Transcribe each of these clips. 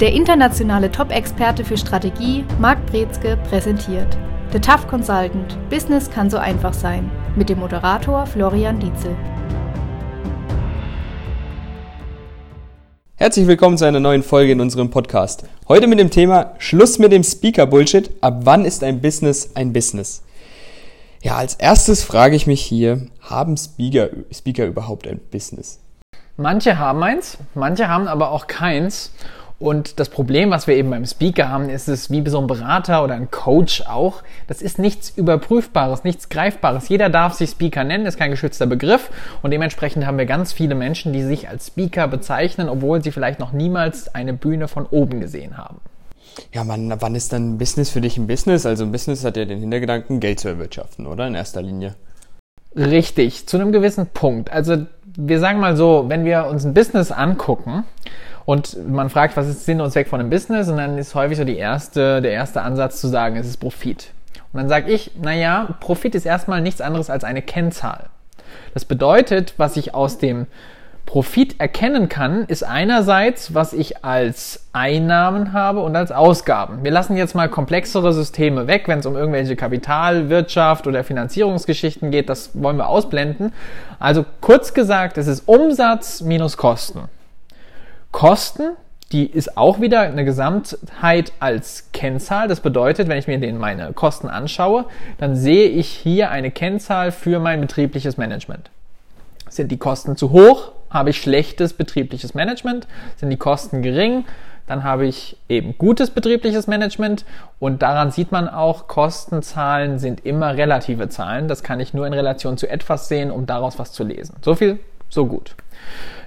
Der internationale Top-Experte für Strategie, Marc Brezke, präsentiert The Tough Consultant – Business kann so einfach sein mit dem Moderator Florian Dietzel. Herzlich willkommen zu einer neuen Folge in unserem Podcast. Heute mit dem Thema Schluss mit dem Speaker-Bullshit. Ab wann ist ein Business ein Business? Ja, als erstes frage ich mich hier, haben Speaker, Speaker überhaupt ein Business? Manche haben eins, manche haben aber auch keins. Und das Problem, was wir eben beim Speaker haben, ist es wie so ein Berater oder ein Coach auch. Das ist nichts Überprüfbares, nichts Greifbares. Jeder darf sich Speaker nennen, ist kein geschützter Begriff. Und dementsprechend haben wir ganz viele Menschen, die sich als Speaker bezeichnen, obwohl sie vielleicht noch niemals eine Bühne von oben gesehen haben. Ja, man, wann ist dann Business für dich ein Business? Also ein Business hat ja den Hintergedanken, Geld zu erwirtschaften, oder? In erster Linie. Richtig, zu einem gewissen Punkt. Also wir sagen mal so, wenn wir uns ein Business angucken, und man fragt, was ist Sinn und Zweck von einem Business? Und dann ist häufig so die erste, der erste Ansatz zu sagen, es ist Profit. Und dann sage ich, naja, Profit ist erstmal nichts anderes als eine Kennzahl. Das bedeutet, was ich aus dem Profit erkennen kann, ist einerseits, was ich als Einnahmen habe und als Ausgaben. Wir lassen jetzt mal komplexere Systeme weg, wenn es um irgendwelche Kapitalwirtschaft oder Finanzierungsgeschichten geht, das wollen wir ausblenden. Also kurz gesagt, es ist Umsatz minus Kosten. Kosten, die ist auch wieder eine Gesamtheit als Kennzahl. Das bedeutet, wenn ich mir den meine Kosten anschaue, dann sehe ich hier eine Kennzahl für mein betriebliches Management. Sind die Kosten zu hoch, habe ich schlechtes betriebliches Management. Sind die Kosten gering, dann habe ich eben gutes betriebliches Management und daran sieht man auch, Kostenzahlen sind immer relative Zahlen. Das kann ich nur in Relation zu etwas sehen, um daraus was zu lesen. So viel, so gut.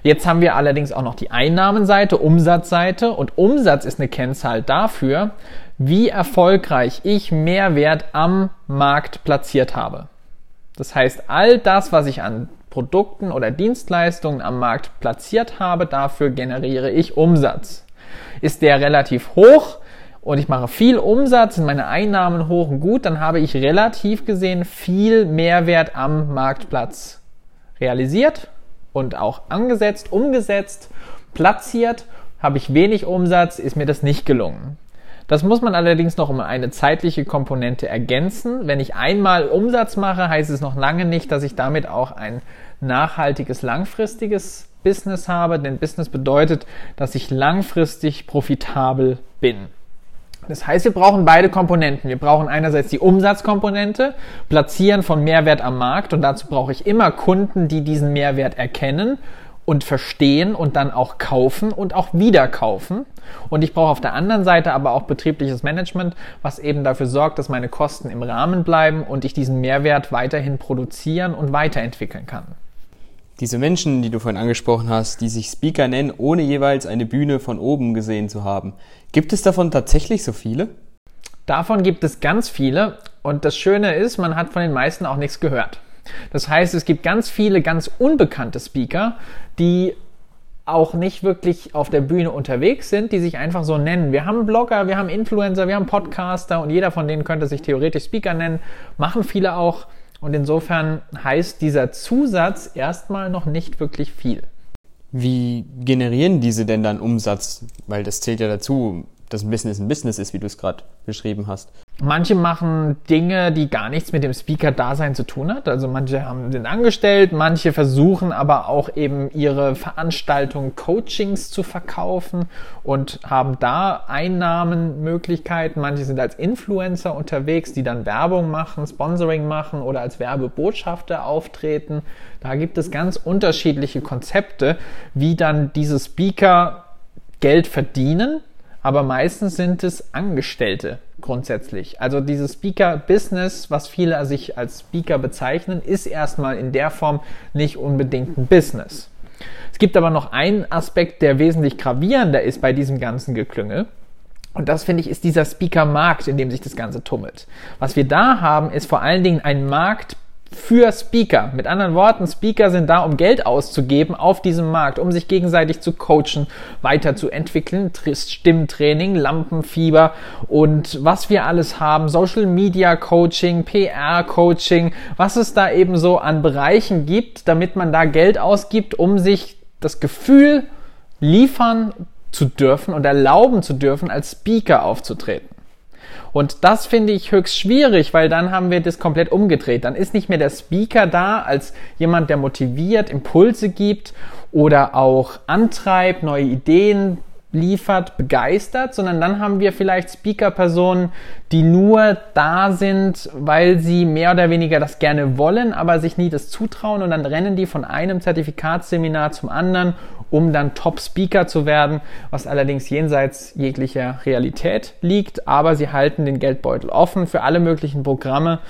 Jetzt haben wir allerdings auch noch die Einnahmenseite, Umsatzseite und Umsatz ist eine Kennzahl dafür, wie erfolgreich ich Mehrwert am Markt platziert habe. Das heißt, all das, was ich an Produkten oder Dienstleistungen am Markt platziert habe, dafür generiere ich Umsatz. Ist der relativ hoch und ich mache viel Umsatz, sind meine Einnahmen hoch und gut, dann habe ich relativ gesehen viel Mehrwert am Marktplatz realisiert und auch angesetzt, umgesetzt, platziert, habe ich wenig Umsatz, ist mir das nicht gelungen. Das muss man allerdings noch um eine zeitliche Komponente ergänzen. Wenn ich einmal Umsatz mache, heißt es noch lange nicht, dass ich damit auch ein nachhaltiges, langfristiges Business habe. Denn Business bedeutet, dass ich langfristig profitabel bin. Das heißt, wir brauchen beide Komponenten. Wir brauchen einerseits die Umsatzkomponente, Platzieren von Mehrwert am Markt und dazu brauche ich immer Kunden, die diesen Mehrwert erkennen und verstehen und dann auch kaufen und auch wieder kaufen. Und ich brauche auf der anderen Seite aber auch betriebliches Management, was eben dafür sorgt, dass meine Kosten im Rahmen bleiben und ich diesen Mehrwert weiterhin produzieren und weiterentwickeln kann diese Menschen, die du vorhin angesprochen hast, die sich Speaker nennen, ohne jeweils eine Bühne von oben gesehen zu haben. Gibt es davon tatsächlich so viele? Davon gibt es ganz viele und das Schöne ist, man hat von den meisten auch nichts gehört. Das heißt, es gibt ganz viele ganz unbekannte Speaker, die auch nicht wirklich auf der Bühne unterwegs sind, die sich einfach so nennen. Wir haben Blogger, wir haben Influencer, wir haben Podcaster und jeder von denen könnte sich theoretisch Speaker nennen, machen viele auch. Und insofern heißt dieser Zusatz erstmal noch nicht wirklich viel. Wie generieren diese denn dann Umsatz? Weil das zählt ja dazu, dass ein Business ein Business ist, wie du es gerade beschrieben hast. Manche machen Dinge, die gar nichts mit dem Speaker-Dasein zu tun hat. Also manche haben, sind angestellt, manche versuchen aber auch eben ihre Veranstaltungen, Coachings zu verkaufen und haben da Einnahmenmöglichkeiten. Manche sind als Influencer unterwegs, die dann Werbung machen, Sponsoring machen oder als Werbebotschafter auftreten. Da gibt es ganz unterschiedliche Konzepte, wie dann diese Speaker Geld verdienen aber meistens sind es Angestellte grundsätzlich. Also dieses Speaker-Business, was viele sich als Speaker bezeichnen, ist erstmal in der Form nicht unbedingt ein Business. Es gibt aber noch einen Aspekt, der wesentlich gravierender ist bei diesem ganzen Geklüngel. Und das finde ich ist dieser Speaker-Markt, in dem sich das Ganze tummelt. Was wir da haben, ist vor allen Dingen ein Markt für Speaker. Mit anderen Worten, Speaker sind da, um Geld auszugeben auf diesem Markt, um sich gegenseitig zu coachen, weiterzuentwickeln, Stimmtraining, Lampenfieber und was wir alles haben, Social Media Coaching, PR Coaching, was es da eben so an Bereichen gibt, damit man da Geld ausgibt, um sich das Gefühl liefern zu dürfen und erlauben zu dürfen, als Speaker aufzutreten. Und das finde ich höchst schwierig, weil dann haben wir das komplett umgedreht. Dann ist nicht mehr der Speaker da als jemand, der motiviert, Impulse gibt oder auch antreibt, neue Ideen liefert, begeistert, sondern dann haben wir vielleicht Speaker-Personen, die nur da sind, weil sie mehr oder weniger das gerne wollen, aber sich nie das zutrauen und dann rennen die von einem Zertifikatsseminar zum anderen, um dann Top-Speaker zu werden, was allerdings jenseits jeglicher Realität liegt, aber sie halten den Geldbeutel offen für alle möglichen Programme,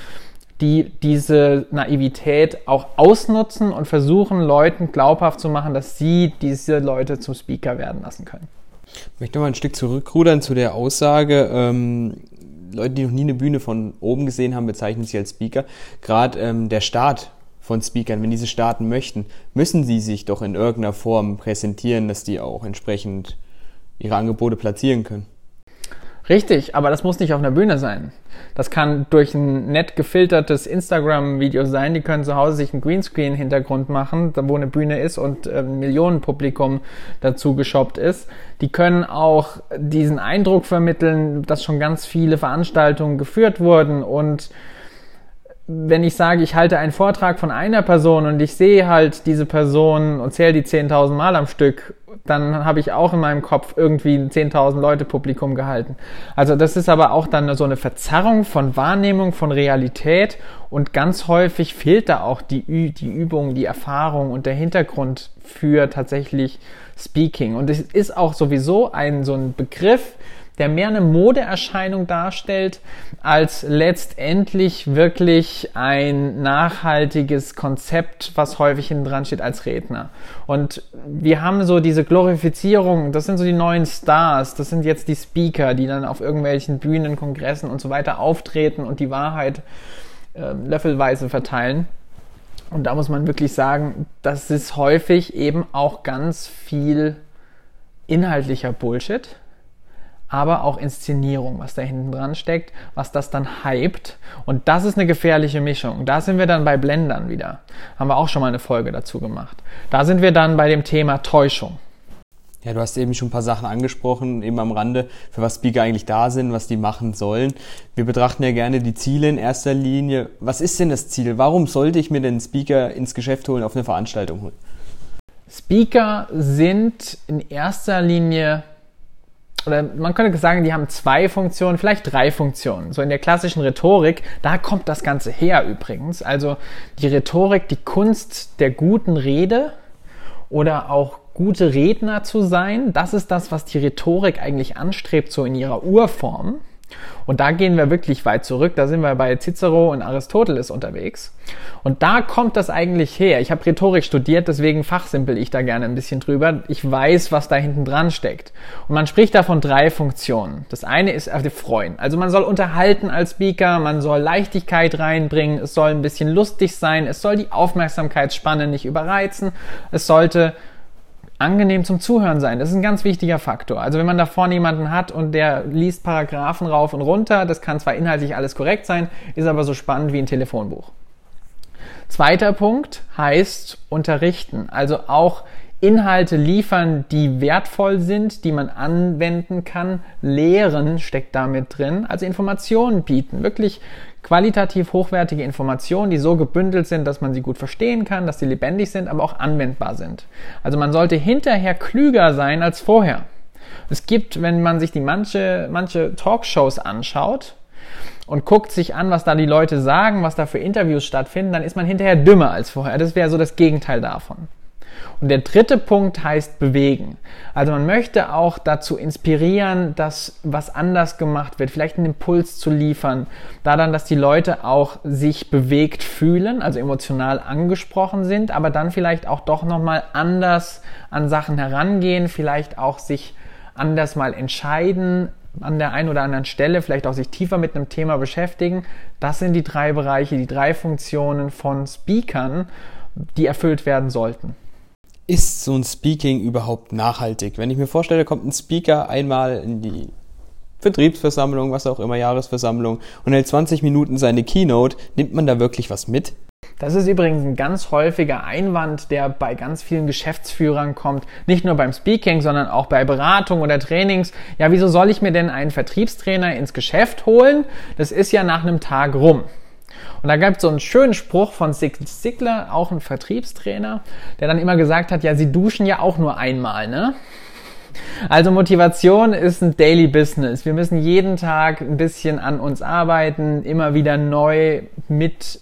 die diese Naivität auch ausnutzen und versuchen, Leuten glaubhaft zu machen, dass sie diese Leute zum Speaker werden lassen können. Ich möchte mal ein Stück zurückrudern zu der Aussage, ähm, Leute, die noch nie eine Bühne von oben gesehen haben, bezeichnen sich als Speaker. Gerade ähm, der Start von Speakern, wenn diese starten möchten, müssen sie sich doch in irgendeiner Form präsentieren, dass die auch entsprechend ihre Angebote platzieren können. Richtig, aber das muss nicht auf einer Bühne sein. Das kann durch ein nett gefiltertes Instagram-Video sein. Die können zu Hause sich einen Greenscreen-Hintergrund machen, wo eine Bühne ist und ein Millionenpublikum dazu geshoppt ist. Die können auch diesen Eindruck vermitteln, dass schon ganz viele Veranstaltungen geführt wurden und wenn ich sage, ich halte einen Vortrag von einer Person und ich sehe halt diese Person und zähle die 10.000 Mal am Stück, dann habe ich auch in meinem Kopf irgendwie ein 10.000 Leute Publikum gehalten. Also das ist aber auch dann so eine Verzerrung von Wahrnehmung, von Realität und ganz häufig fehlt da auch die, die Übung, die Erfahrung und der Hintergrund für tatsächlich Speaking. Und es ist auch sowieso ein so ein Begriff, der mehr eine Modeerscheinung darstellt, als letztendlich wirklich ein nachhaltiges Konzept, was häufig hinten dran steht als Redner. Und wir haben so diese Glorifizierung, das sind so die neuen Stars, das sind jetzt die Speaker, die dann auf irgendwelchen Bühnen, Kongressen und so weiter auftreten und die Wahrheit äh, löffelweise verteilen. Und da muss man wirklich sagen, das ist häufig eben auch ganz viel inhaltlicher Bullshit aber auch Inszenierung, was da hinten dran steckt, was das dann hypt. Und das ist eine gefährliche Mischung. Da sind wir dann bei Blendern wieder. Haben wir auch schon mal eine Folge dazu gemacht. Da sind wir dann bei dem Thema Täuschung. Ja, du hast eben schon ein paar Sachen angesprochen, eben am Rande, für was Speaker eigentlich da sind, was die machen sollen. Wir betrachten ja gerne die Ziele in erster Linie. Was ist denn das Ziel? Warum sollte ich mir den Speaker ins Geschäft holen, auf eine Veranstaltung holen? Speaker sind in erster Linie oder man könnte sagen, die haben zwei Funktionen, vielleicht drei Funktionen. So in der klassischen Rhetorik, da kommt das Ganze her übrigens. Also die Rhetorik, die Kunst der guten Rede oder auch gute Redner zu sein, das ist das, was die Rhetorik eigentlich anstrebt, so in ihrer Urform. Und da gehen wir wirklich weit zurück. Da sind wir bei Cicero und Aristoteles unterwegs. Und da kommt das eigentlich her. Ich habe Rhetorik studiert, deswegen fachsimpel ich da gerne ein bisschen drüber. Ich weiß, was da hinten dran steckt. Und man spricht da von drei Funktionen. Das eine ist also freuen. Also man soll unterhalten als Speaker, man soll Leichtigkeit reinbringen, es soll ein bisschen lustig sein, es soll die Aufmerksamkeitsspanne nicht überreizen, es sollte angenehm zum Zuhören sein. Das ist ein ganz wichtiger Faktor. Also wenn man da vorne jemanden hat und der liest Paragraphen rauf und runter, das kann zwar inhaltlich alles korrekt sein, ist aber so spannend wie ein Telefonbuch. Zweiter Punkt heißt unterrichten. Also auch Inhalte liefern, die wertvoll sind, die man anwenden kann. Lehren steckt damit drin. Also Informationen bieten. Wirklich qualitativ hochwertige Informationen, die so gebündelt sind, dass man sie gut verstehen kann, dass sie lebendig sind, aber auch anwendbar sind. Also man sollte hinterher klüger sein als vorher. Es gibt, wenn man sich die manche, manche Talkshows anschaut, und guckt sich an, was da die Leute sagen, was da für Interviews stattfinden, dann ist man hinterher dümmer als vorher. Das wäre so das Gegenteil davon. Und der dritte Punkt heißt bewegen. Also man möchte auch dazu inspirieren, dass was anders gemacht wird, vielleicht einen Impuls zu liefern, da dass die Leute auch sich bewegt fühlen, also emotional angesprochen sind, aber dann vielleicht auch doch nochmal anders an Sachen herangehen, vielleicht auch sich anders mal entscheiden, an der einen oder anderen Stelle, vielleicht auch sich tiefer mit einem Thema beschäftigen. Das sind die drei Bereiche, die drei Funktionen von Speakern, die erfüllt werden sollten ist so ein Speaking überhaupt nachhaltig? Wenn ich mir vorstelle, kommt ein Speaker einmal in die Vertriebsversammlung, was auch immer, Jahresversammlung und hält 20 Minuten seine Keynote, nimmt man da wirklich was mit? Das ist übrigens ein ganz häufiger Einwand, der bei ganz vielen Geschäftsführern kommt. Nicht nur beim Speaking, sondern auch bei Beratung oder Trainings. Ja, wieso soll ich mir denn einen Vertriebstrainer ins Geschäft holen? Das ist ja nach einem Tag rum. Und da gab es so einen schönen Spruch von Sig Sigler, auch ein Vertriebstrainer, der dann immer gesagt hat, ja, sie duschen ja auch nur einmal, ne? Also Motivation ist ein Daily Business. Wir müssen jeden Tag ein bisschen an uns arbeiten, immer wieder neu mit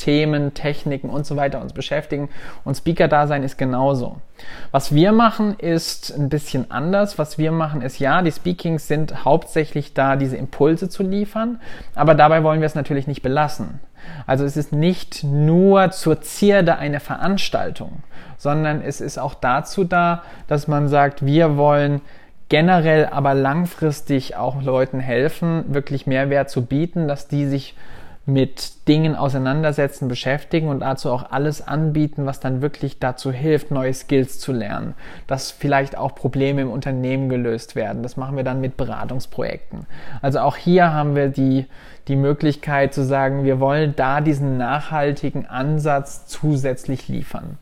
Themen, Techniken und so weiter uns beschäftigen. Und Speaker-Dasein ist genauso. Was wir machen, ist ein bisschen anders. Was wir machen, ist ja, die Speakings sind hauptsächlich da, diese Impulse zu liefern. Aber dabei wollen wir es natürlich nicht belassen. Also es ist nicht nur zur Zierde einer Veranstaltung, sondern es ist auch dazu da, dass man sagt, wir wollen generell aber langfristig auch Leuten helfen, wirklich Mehrwert zu bieten, dass die sich mit Dingen auseinandersetzen, beschäftigen und dazu auch alles anbieten, was dann wirklich dazu hilft, neue Skills zu lernen, dass vielleicht auch Probleme im Unternehmen gelöst werden. Das machen wir dann mit Beratungsprojekten. Also auch hier haben wir die, die Möglichkeit zu sagen, wir wollen da diesen nachhaltigen Ansatz zusätzlich liefern.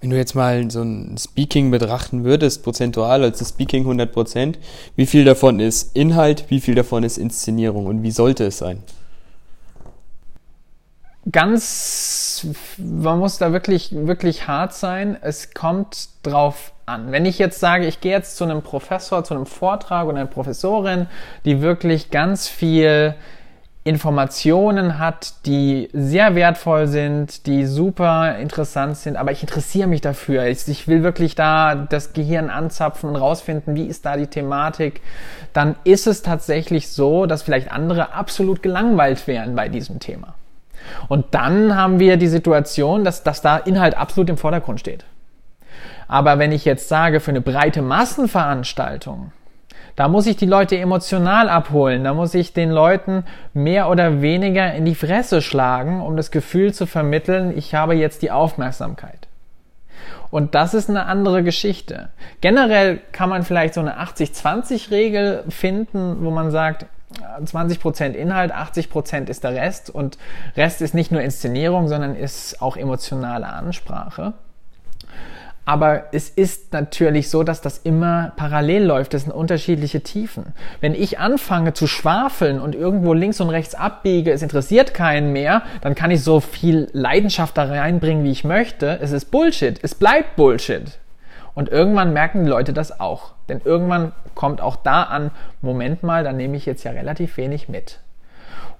Wenn du jetzt mal so ein Speaking betrachten würdest, prozentual als das Speaking 100 Prozent, wie viel davon ist Inhalt, wie viel davon ist Inszenierung und wie sollte es sein? Ganz, man muss da wirklich, wirklich hart sein. Es kommt drauf an. Wenn ich jetzt sage, ich gehe jetzt zu einem Professor, zu einem Vortrag oder einer Professorin, die wirklich ganz viel Informationen hat, die sehr wertvoll sind, die super interessant sind, aber ich interessiere mich dafür. Ich, ich, will wirklich da das Gehirn anzapfen und rausfinden, wie ist da die Thematik. Dann ist es tatsächlich so, dass vielleicht andere absolut gelangweilt wären bei diesem Thema. Und dann haben wir die Situation, dass, dass da Inhalt absolut im Vordergrund steht. Aber wenn ich jetzt sage, für eine breite Massenveranstaltung, da muss ich die Leute emotional abholen, da muss ich den Leuten mehr oder weniger in die Fresse schlagen, um das Gefühl zu vermitteln, ich habe jetzt die Aufmerksamkeit. Und das ist eine andere Geschichte. Generell kann man vielleicht so eine 80-20-Regel finden, wo man sagt, 20% Inhalt, 80% ist der Rest und Rest ist nicht nur Inszenierung, sondern ist auch emotionale Ansprache. Aber es ist natürlich so, dass das immer parallel läuft. Das sind unterschiedliche Tiefen. Wenn ich anfange zu schwafeln und irgendwo links und rechts abbiege, es interessiert keinen mehr, dann kann ich so viel Leidenschaft da reinbringen, wie ich möchte. Es ist Bullshit. Es bleibt Bullshit. Und irgendwann merken die Leute das auch. Denn irgendwann kommt auch da an, Moment mal, da nehme ich jetzt ja relativ wenig mit.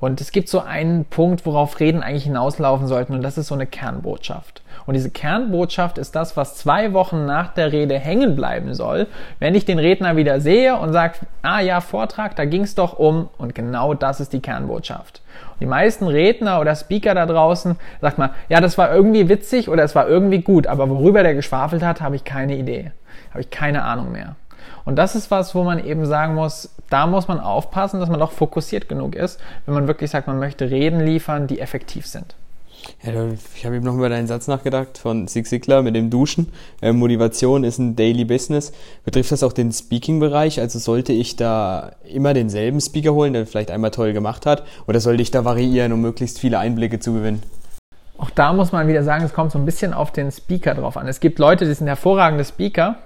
Und es gibt so einen Punkt, worauf Reden eigentlich hinauslaufen sollten, und das ist so eine Kernbotschaft. Und diese Kernbotschaft ist das, was zwei Wochen nach der Rede hängen bleiben soll, wenn ich den Redner wieder sehe und sage, ah ja, Vortrag, da ging es doch um, und genau das ist die Kernbotschaft. Und die meisten Redner oder Speaker da draußen sagt man, ja, das war irgendwie witzig oder es war irgendwie gut, aber worüber der geschwafelt hat, habe ich keine Idee, habe ich keine Ahnung mehr. Und das ist was, wo man eben sagen muss, da muss man aufpassen, dass man auch fokussiert genug ist, wenn man wirklich sagt, man möchte Reden liefern, die effektiv sind. Ja, ich habe eben noch über deinen Satz nachgedacht von Sig Ziglar mit dem Duschen. Äh, Motivation ist ein Daily Business. Betrifft das auch den Speaking-Bereich? Also sollte ich da immer denselben Speaker holen, der vielleicht einmal toll gemacht hat? Oder sollte ich da variieren, um möglichst viele Einblicke zu gewinnen? Auch da muss man wieder sagen, es kommt so ein bisschen auf den Speaker drauf an. Es gibt Leute, die sind hervorragende Speaker,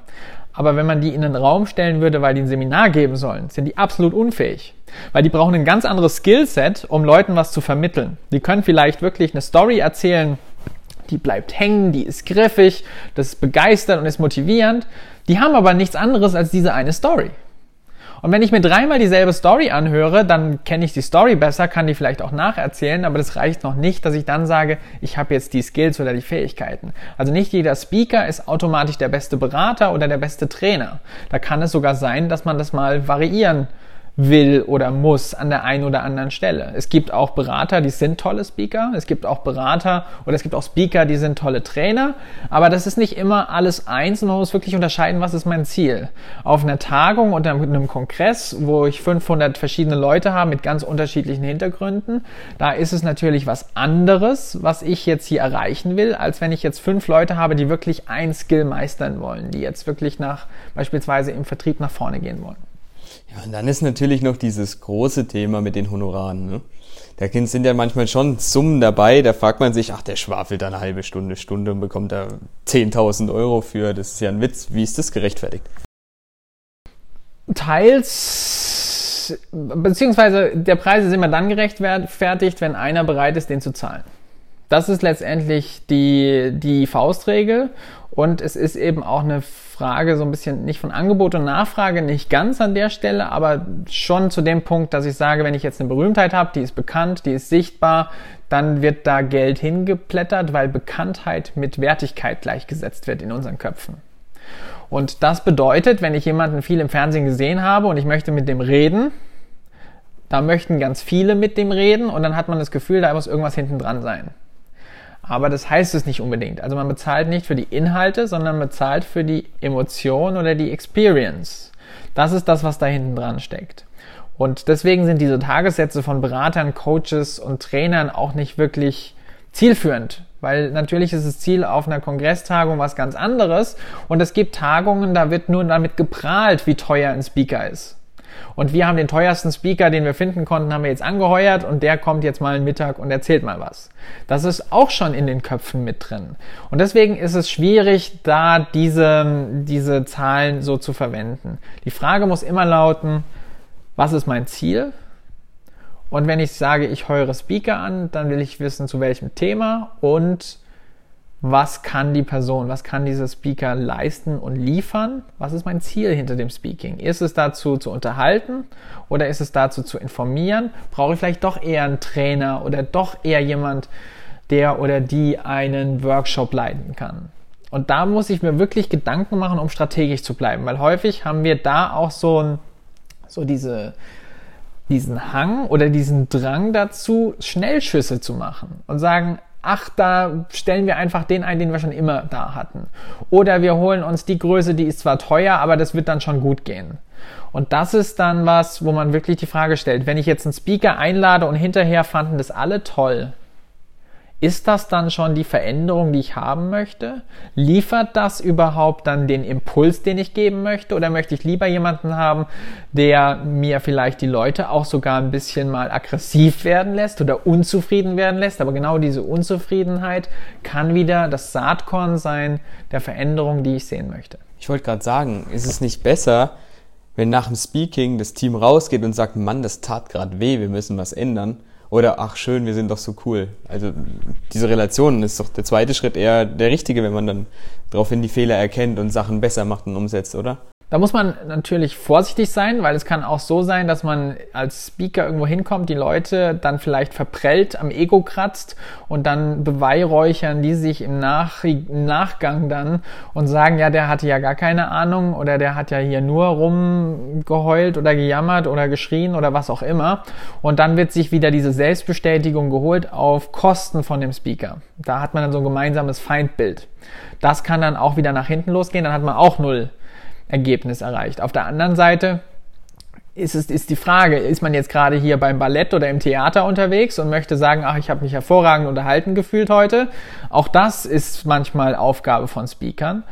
aber wenn man die in den Raum stellen würde, weil die ein Seminar geben sollen, sind die absolut unfähig. Weil die brauchen ein ganz anderes Skillset, um Leuten was zu vermitteln. Die können vielleicht wirklich eine Story erzählen, die bleibt hängen, die ist griffig, das ist begeistert und ist motivierend. Die haben aber nichts anderes als diese eine Story. Und wenn ich mir dreimal dieselbe Story anhöre, dann kenne ich die Story besser, kann die vielleicht auch nacherzählen, aber das reicht noch nicht, dass ich dann sage, ich habe jetzt die Skills oder die Fähigkeiten. Also nicht jeder Speaker ist automatisch der beste Berater oder der beste Trainer. Da kann es sogar sein, dass man das mal variieren will oder muss an der einen oder anderen Stelle. Es gibt auch Berater, die sind tolle Speaker. Es gibt auch Berater oder es gibt auch Speaker, die sind tolle Trainer. Aber das ist nicht immer alles eins und man muss wirklich unterscheiden, was ist mein Ziel. Auf einer Tagung oder einem Kongress, wo ich 500 verschiedene Leute habe mit ganz unterschiedlichen Hintergründen, da ist es natürlich was anderes, was ich jetzt hier erreichen will, als wenn ich jetzt fünf Leute habe, die wirklich ein Skill meistern wollen, die jetzt wirklich nach, beispielsweise im Vertrieb nach vorne gehen wollen. Ja, und dann ist natürlich noch dieses große Thema mit den Honoraren. Ne? da sind ja manchmal schon Summen dabei, da fragt man sich, ach, der schwafelt da eine halbe Stunde, Stunde und bekommt da 10.000 Euro für, das ist ja ein Witz. Wie ist das gerechtfertigt? Teils, beziehungsweise der Preis ist immer dann gerechtfertigt, wenn einer bereit ist, den zu zahlen. Das ist letztendlich die, die Faustregel und es ist eben auch eine Frage so ein bisschen nicht von Angebot und Nachfrage, nicht ganz an der Stelle, aber schon zu dem Punkt, dass ich sage, wenn ich jetzt eine Berühmtheit habe, die ist bekannt, die ist sichtbar, dann wird da Geld hingeplättert, weil Bekanntheit mit Wertigkeit gleichgesetzt wird in unseren Köpfen. Und das bedeutet, wenn ich jemanden viel im Fernsehen gesehen habe und ich möchte mit dem reden, da möchten ganz viele mit dem reden und dann hat man das Gefühl, da muss irgendwas hinten dran sein. Aber das heißt es nicht unbedingt. Also man bezahlt nicht für die Inhalte, sondern bezahlt für die Emotion oder die Experience. Das ist das, was da hinten dran steckt. Und deswegen sind diese Tagessätze von Beratern, Coaches und Trainern auch nicht wirklich zielführend. Weil natürlich ist das Ziel auf einer Kongresstagung was ganz anderes. Und es gibt Tagungen, da wird nur damit geprahlt, wie teuer ein Speaker ist. Und wir haben den teuersten Speaker, den wir finden konnten, haben wir jetzt angeheuert und der kommt jetzt mal einen Mittag und erzählt mal was. Das ist auch schon in den Köpfen mit drin. Und deswegen ist es schwierig, da diese, diese Zahlen so zu verwenden. Die Frage muss immer lauten, was ist mein Ziel? Und wenn ich sage, ich heure Speaker an, dann will ich wissen, zu welchem Thema und was kann die Person, was kann dieser Speaker leisten und liefern? Was ist mein Ziel hinter dem Speaking? Ist es dazu zu unterhalten oder ist es dazu zu informieren? Brauche ich vielleicht doch eher einen Trainer oder doch eher jemand, der oder die einen Workshop leiten kann? Und da muss ich mir wirklich Gedanken machen, um strategisch zu bleiben, weil häufig haben wir da auch so, ein, so diese, diesen Hang oder diesen Drang dazu, Schnellschüsse zu machen und sagen, ach, da stellen wir einfach den ein, den wir schon immer da hatten. Oder wir holen uns die Größe, die ist zwar teuer, aber das wird dann schon gut gehen. Und das ist dann was, wo man wirklich die Frage stellt, wenn ich jetzt einen Speaker einlade und hinterher fanden das alle toll, ist das dann schon die Veränderung, die ich haben möchte? Liefert das überhaupt dann den Impuls, den ich geben möchte? Oder möchte ich lieber jemanden haben, der mir vielleicht die Leute auch sogar ein bisschen mal aggressiv werden lässt oder unzufrieden werden lässt? Aber genau diese Unzufriedenheit kann wieder das Saatkorn sein der Veränderung, die ich sehen möchte. Ich wollte gerade sagen, ist es nicht besser, wenn nach dem Speaking das Team rausgeht und sagt, Mann, das tat gerade weh, wir müssen was ändern? Oder ach schön, wir sind doch so cool. Also diese Relation ist doch der zweite Schritt eher der richtige, wenn man dann daraufhin die Fehler erkennt und Sachen besser macht und umsetzt, oder? Da muss man natürlich vorsichtig sein, weil es kann auch so sein, dass man als Speaker irgendwo hinkommt, die Leute dann vielleicht verprellt, am Ego kratzt und dann beweihräuchern die sich im, Nach im Nachgang dann und sagen, ja, der hatte ja gar keine Ahnung oder der hat ja hier nur rumgeheult oder gejammert oder geschrien oder was auch immer. Und dann wird sich wieder diese Selbstbestätigung geholt auf Kosten von dem Speaker. Da hat man dann so ein gemeinsames Feindbild. Das kann dann auch wieder nach hinten losgehen, dann hat man auch null Ergebnis erreicht. Auf der anderen Seite ist, es, ist die Frage, ist man jetzt gerade hier beim Ballett oder im Theater unterwegs und möchte sagen, ach, ich habe mich hervorragend unterhalten gefühlt heute. Auch das ist manchmal Aufgabe von Speakern.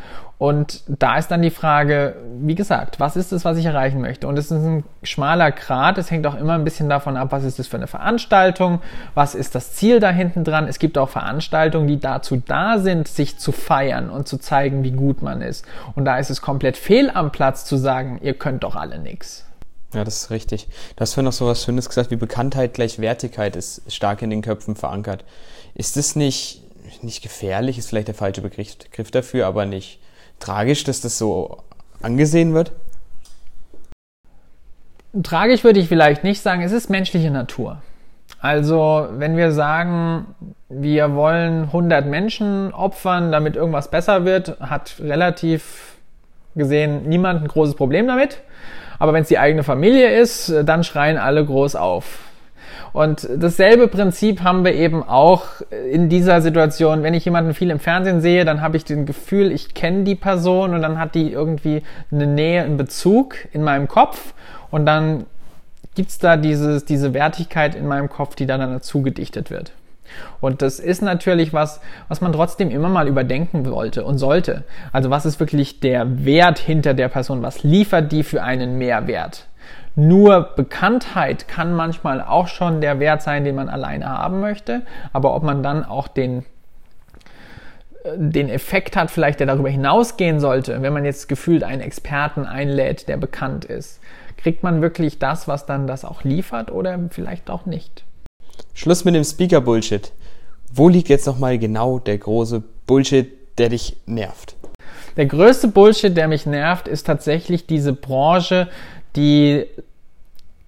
Und da ist dann die Frage, wie gesagt, was ist es, was ich erreichen möchte? Und es ist ein schmaler Grat. Es hängt auch immer ein bisschen davon ab, was ist es für eine Veranstaltung? Was ist das Ziel da hinten dran? Es gibt auch Veranstaltungen, die dazu da sind, sich zu feiern und zu zeigen, wie gut man ist. Und da ist es komplett fehl am Platz zu sagen, ihr könnt doch alle nix. Ja, das ist richtig. Du hast vorhin noch so was Schönes gesagt, wie Bekanntheit gleich Wertigkeit ist stark in den Köpfen verankert. Ist es nicht, nicht gefährlich, ist vielleicht der falsche Begriff dafür, aber nicht tragisch, dass das so angesehen wird? Tragisch würde ich vielleicht nicht sagen, es ist menschliche Natur. Also, wenn wir sagen, wir wollen 100 Menschen opfern, damit irgendwas besser wird, hat relativ gesehen niemand ein großes Problem damit. Aber wenn es die eigene Familie ist, dann schreien alle groß auf. Und dasselbe Prinzip haben wir eben auch in dieser Situation. Wenn ich jemanden viel im Fernsehen sehe, dann habe ich das Gefühl, ich kenne die Person und dann hat die irgendwie eine Nähe, einen Bezug in meinem Kopf und dann gibt's da dieses, diese Wertigkeit in meinem Kopf, die dann dazu gedichtet wird. Und das ist natürlich was, was man trotzdem immer mal überdenken wollte und sollte. Also was ist wirklich der Wert hinter der Person? Was liefert die für einen Mehrwert? Nur Bekanntheit kann manchmal auch schon der Wert sein, den man alleine haben möchte. Aber ob man dann auch den, äh, den Effekt hat, vielleicht der darüber hinausgehen sollte, wenn man jetzt gefühlt einen Experten einlädt, der bekannt ist, kriegt man wirklich das, was dann das auch liefert oder vielleicht auch nicht. Schluss mit dem Speaker-Bullshit. Wo liegt jetzt nochmal genau der große Bullshit, der dich nervt? Der größte Bullshit, der mich nervt, ist tatsächlich diese Branche, die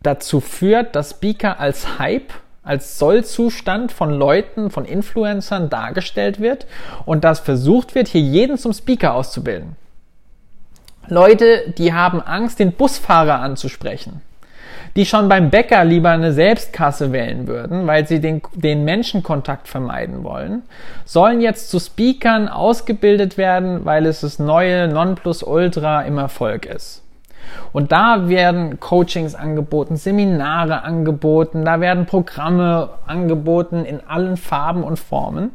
dazu führt, dass Speaker als Hype, als Sollzustand von Leuten, von Influencern dargestellt wird und dass versucht wird, hier jeden zum Speaker auszubilden. Leute, die haben Angst, den Busfahrer anzusprechen, die schon beim Bäcker lieber eine Selbstkasse wählen würden, weil sie den, den Menschenkontakt vermeiden wollen, sollen jetzt zu Speakern ausgebildet werden, weil es das neue Nonplusultra im Erfolg ist. Und da werden Coachings angeboten, Seminare angeboten, da werden Programme angeboten in allen Farben und Formen,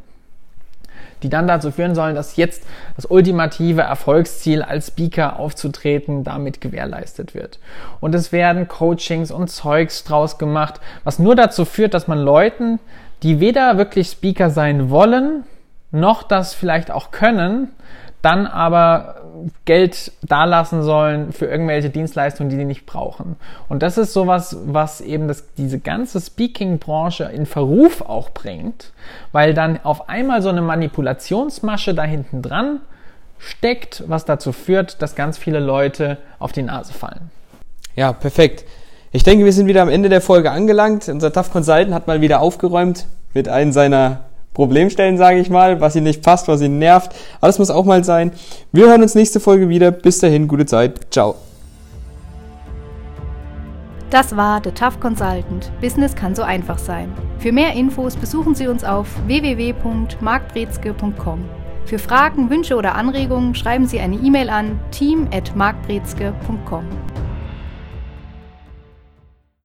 die dann dazu führen sollen, dass jetzt das ultimative Erfolgsziel als Speaker aufzutreten damit gewährleistet wird. Und es werden Coachings und Zeugs draus gemacht, was nur dazu führt, dass man Leuten, die weder wirklich Speaker sein wollen, noch das vielleicht auch können, dann aber Geld dalassen sollen für irgendwelche Dienstleistungen, die sie nicht brauchen. Und das ist sowas, was eben das, diese ganze Speaking-Branche in Verruf auch bringt, weil dann auf einmal so eine Manipulationsmasche da hinten dran steckt, was dazu führt, dass ganz viele Leute auf die Nase fallen. Ja, perfekt. Ich denke, wir sind wieder am Ende der Folge angelangt. Unser Tough Consultant hat mal wieder aufgeräumt mit einem seiner Problemstellen, sage ich mal, was ihnen nicht passt, was ihnen nervt. Alles muss auch mal sein. Wir hören uns nächste Folge wieder. Bis dahin, gute Zeit. Ciao. Das war The Tough Consultant. Business kann so einfach sein. Für mehr Infos besuchen Sie uns auf www.markbrezke.com. Für Fragen, Wünsche oder Anregungen schreiben Sie eine E-Mail an team@markbrezke.com.